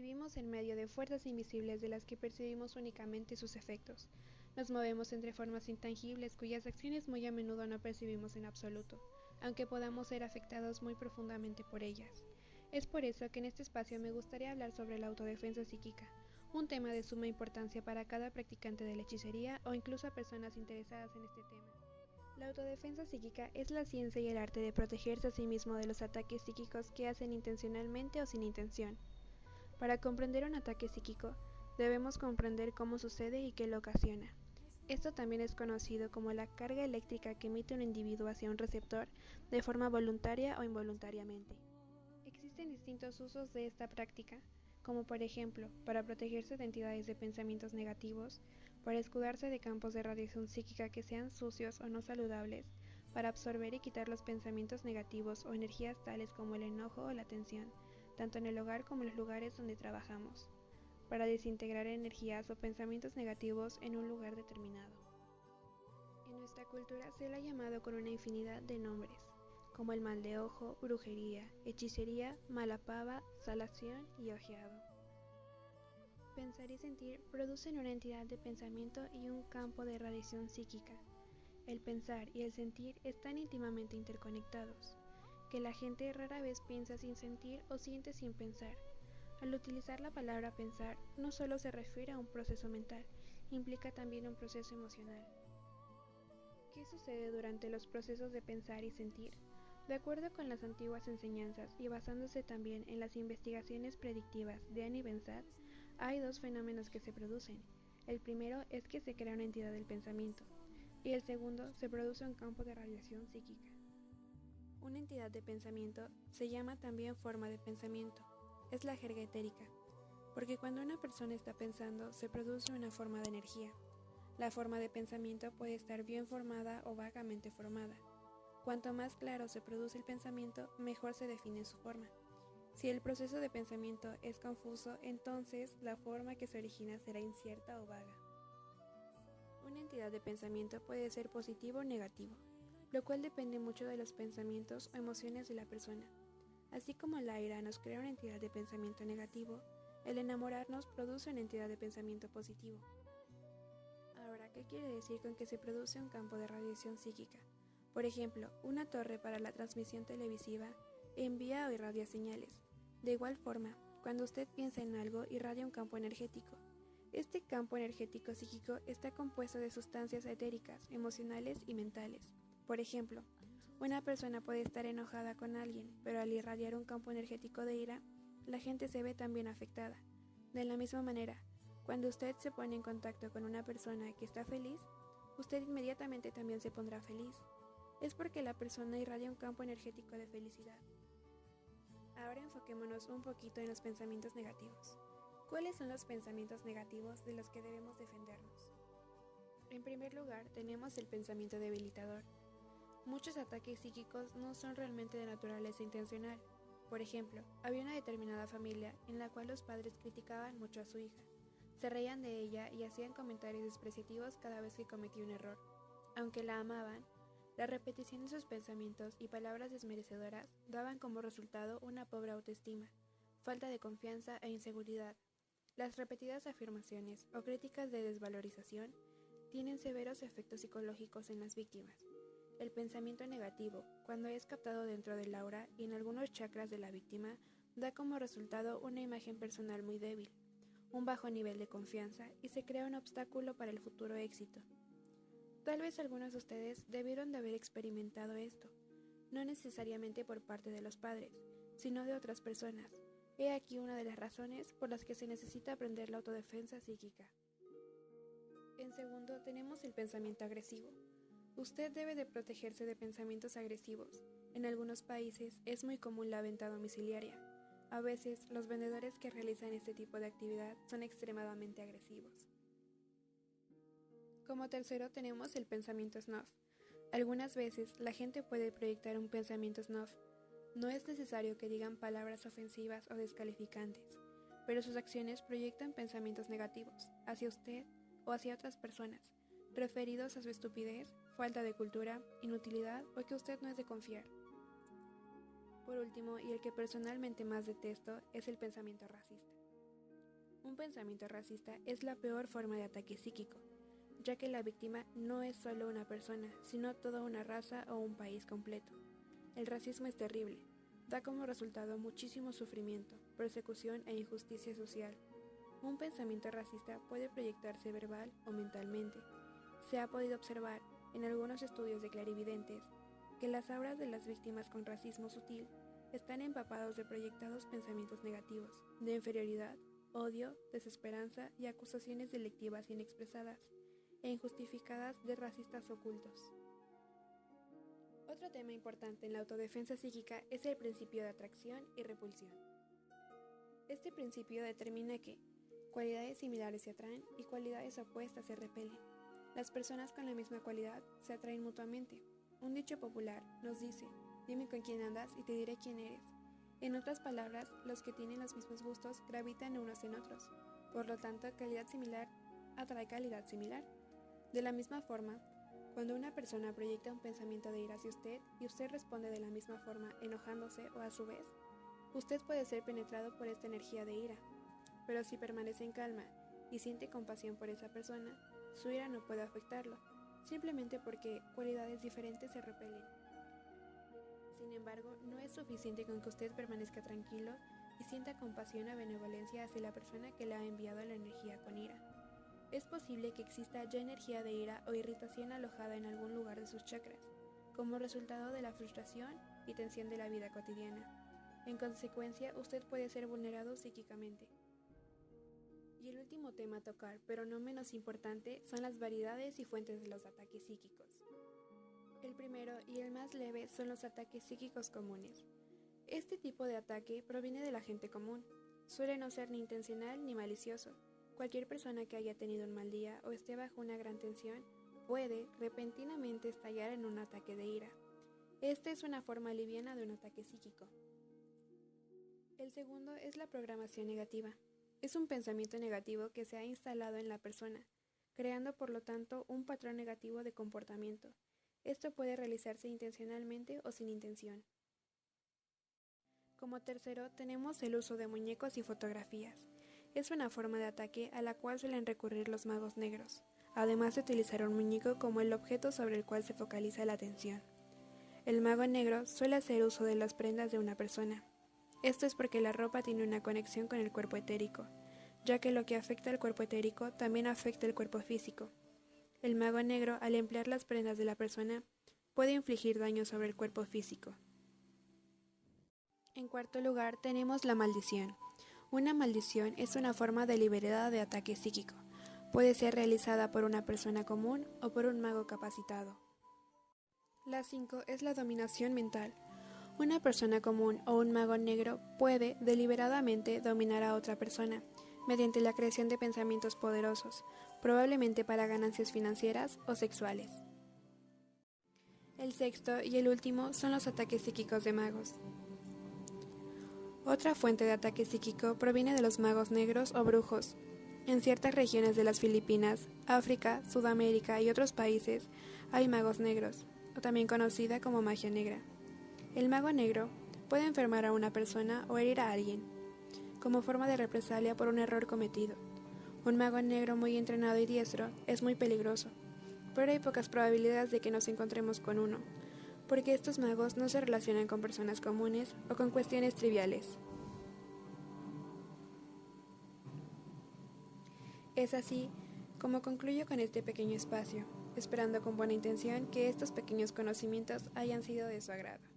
Vivimos en medio de fuerzas invisibles de las que percibimos únicamente sus efectos. Nos movemos entre formas intangibles cuyas acciones muy a menudo no percibimos en absoluto, aunque podamos ser afectados muy profundamente por ellas. Es por eso que en este espacio me gustaría hablar sobre la autodefensa psíquica, un tema de suma importancia para cada practicante de la hechicería o incluso a personas interesadas en este tema. La autodefensa psíquica es la ciencia y el arte de protegerse a sí mismo de los ataques psíquicos que hacen intencionalmente o sin intención. Para comprender un ataque psíquico, debemos comprender cómo sucede y qué lo ocasiona. Esto también es conocido como la carga eléctrica que emite un individuo hacia un receptor de forma voluntaria o involuntariamente. Existen distintos usos de esta práctica, como por ejemplo, para protegerse de entidades de pensamientos negativos, para escudarse de campos de radiación psíquica que sean sucios o no saludables, para absorber y quitar los pensamientos negativos o energías tales como el enojo o la tensión, tanto en el hogar como en los lugares donde trabajamos, para desintegrar energías o pensamientos negativos en un lugar determinado. En nuestra cultura se le ha llamado con una infinidad de nombres, como el mal de ojo, brujería, hechicería, mala pava, salación y ojeado. Pensar y sentir producen una entidad de pensamiento y un campo de radiación psíquica. El pensar y el sentir están íntimamente interconectados que la gente rara vez piensa sin sentir o siente sin pensar. Al utilizar la palabra pensar, no solo se refiere a un proceso mental, implica también un proceso emocional. ¿Qué sucede durante los procesos de pensar y sentir? De acuerdo con las antiguas enseñanzas y basándose también en las investigaciones predictivas de Annie Bensat, hay dos fenómenos que se producen. El primero es que se crea una entidad del pensamiento y el segundo se produce un campo de radiación psíquica. Una entidad de pensamiento se llama también forma de pensamiento. Es la jerga etérica, porque cuando una persona está pensando se produce una forma de energía. La forma de pensamiento puede estar bien formada o vagamente formada. Cuanto más claro se produce el pensamiento, mejor se define su forma. Si el proceso de pensamiento es confuso, entonces la forma que se origina será incierta o vaga. Una entidad de pensamiento puede ser positivo o negativo lo cual depende mucho de los pensamientos o emociones de la persona. Así como la ira nos crea una entidad de pensamiento negativo, el enamorarnos produce una entidad de pensamiento positivo. Ahora, ¿qué quiere decir con que se produce un campo de radiación psíquica? Por ejemplo, una torre para la transmisión televisiva envía o irradia señales. De igual forma, cuando usted piensa en algo, irradia un campo energético. Este campo energético psíquico está compuesto de sustancias etéricas, emocionales y mentales. Por ejemplo, una persona puede estar enojada con alguien, pero al irradiar un campo energético de ira, la gente se ve también afectada. De la misma manera, cuando usted se pone en contacto con una persona que está feliz, usted inmediatamente también se pondrá feliz. Es porque la persona irradia un campo energético de felicidad. Ahora enfoquémonos un poquito en los pensamientos negativos. ¿Cuáles son los pensamientos negativos de los que debemos defendernos? En primer lugar, tenemos el pensamiento debilitador, Muchos ataques psíquicos no son realmente de naturaleza intencional. Por ejemplo, había una determinada familia en la cual los padres criticaban mucho a su hija, se reían de ella y hacían comentarios despreciativos cada vez que cometía un error. Aunque la amaban, la repetición de sus pensamientos y palabras desmerecedoras daban como resultado una pobre autoestima, falta de confianza e inseguridad. Las repetidas afirmaciones o críticas de desvalorización tienen severos efectos psicológicos en las víctimas. El pensamiento negativo, cuando es captado dentro del aura y en algunos chakras de la víctima, da como resultado una imagen personal muy débil, un bajo nivel de confianza y se crea un obstáculo para el futuro éxito. Tal vez algunos de ustedes debieron de haber experimentado esto, no necesariamente por parte de los padres, sino de otras personas. He aquí una de las razones por las que se necesita aprender la autodefensa psíquica. En segundo, tenemos el pensamiento agresivo. Usted debe de protegerse de pensamientos agresivos. En algunos países es muy común la venta domiciliaria. A veces los vendedores que realizan este tipo de actividad son extremadamente agresivos. Como tercero tenemos el pensamiento snuff. Algunas veces la gente puede proyectar un pensamiento snuff. No es necesario que digan palabras ofensivas o descalificantes, pero sus acciones proyectan pensamientos negativos hacia usted o hacia otras personas referidos a su estupidez, falta de cultura, inutilidad o que usted no es de confiar. Por último, y el que personalmente más detesto, es el pensamiento racista. Un pensamiento racista es la peor forma de ataque psíquico, ya que la víctima no es solo una persona, sino toda una raza o un país completo. El racismo es terrible, da como resultado muchísimo sufrimiento, persecución e injusticia social. Un pensamiento racista puede proyectarse verbal o mentalmente. Se ha podido observar en algunos estudios de clarividentes que las auras de las víctimas con racismo sutil están empapados de proyectados pensamientos negativos, de inferioridad, odio, desesperanza y acusaciones delictivas inexpresadas e injustificadas de racistas ocultos. Otro tema importante en la autodefensa psíquica es el principio de atracción y repulsión. Este principio determina que cualidades similares se atraen y cualidades opuestas se repelen. Las personas con la misma cualidad se atraen mutuamente. Un dicho popular nos dice, Dime con quién andas y te diré quién eres. En otras palabras, los que tienen los mismos gustos gravitan unos en otros. Por lo tanto, calidad similar atrae calidad similar. De la misma forma, cuando una persona proyecta un pensamiento de ira hacia usted y usted responde de la misma forma enojándose o a su vez, usted puede ser penetrado por esta energía de ira. Pero si permanece en calma y siente compasión por esa persona, su ira no puede afectarlo, simplemente porque cualidades diferentes se repelen. Sin embargo, no es suficiente con que usted permanezca tranquilo y sienta compasión o benevolencia hacia la persona que le ha enviado la energía con ira. Es posible que exista ya energía de ira o irritación alojada en algún lugar de sus chakras, como resultado de la frustración y tensión de la vida cotidiana. En consecuencia, usted puede ser vulnerado psíquicamente. Y el último tema a tocar, pero no menos importante, son las variedades y fuentes de los ataques psíquicos. El primero y el más leve son los ataques psíquicos comunes. Este tipo de ataque proviene de la gente común. Suele no ser ni intencional ni malicioso. Cualquier persona que haya tenido un mal día o esté bajo una gran tensión puede repentinamente estallar en un ataque de ira. Esta es una forma liviana de un ataque psíquico. El segundo es la programación negativa. Es un pensamiento negativo que se ha instalado en la persona, creando por lo tanto un patrón negativo de comportamiento esto puede realizarse intencionalmente o sin intención. Como tercero, tenemos el uso de muñecos y fotografías. Es una forma de ataque a la cual suelen recurrir los magos negros, además de utilizar un muñeco como el objeto sobre el cual se focaliza la atención. El mago negro suele hacer uso de las prendas de una persona. Esto es porque la ropa tiene una conexión con el cuerpo etérico, ya que lo que afecta al cuerpo etérico también afecta el cuerpo físico. El mago negro, al emplear las prendas de la persona, puede infligir daño sobre el cuerpo físico. En cuarto lugar, tenemos la maldición. Una maldición es una forma deliberada de ataque psíquico. Puede ser realizada por una persona común o por un mago capacitado. La 5 es la dominación mental. Una persona común o un mago negro puede deliberadamente dominar a otra persona mediante la creación de pensamientos poderosos, probablemente para ganancias financieras o sexuales. El sexto y el último son los ataques psíquicos de magos. Otra fuente de ataque psíquico proviene de los magos negros o brujos. En ciertas regiones de las Filipinas, África, Sudamérica y otros países hay magos negros, o también conocida como magia negra. El mago negro puede enfermar a una persona o herir a alguien, como forma de represalia por un error cometido. Un mago negro muy entrenado y diestro es muy peligroso, pero hay pocas probabilidades de que nos encontremos con uno, porque estos magos no se relacionan con personas comunes o con cuestiones triviales. Es así como concluyo con este pequeño espacio, esperando con buena intención que estos pequeños conocimientos hayan sido de su agrado.